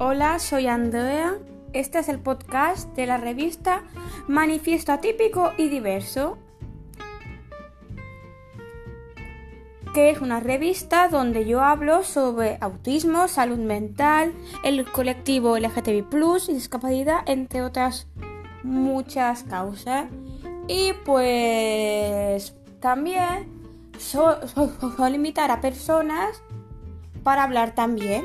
Hola, soy Andrea. Este es el podcast de la revista Manifiesto Atípico y Diverso, que es una revista donde yo hablo sobre autismo, salud mental, el colectivo LGTBI, y discapacidad, entre otras muchas causas. Y pues también suelo invitar a personas para hablar también.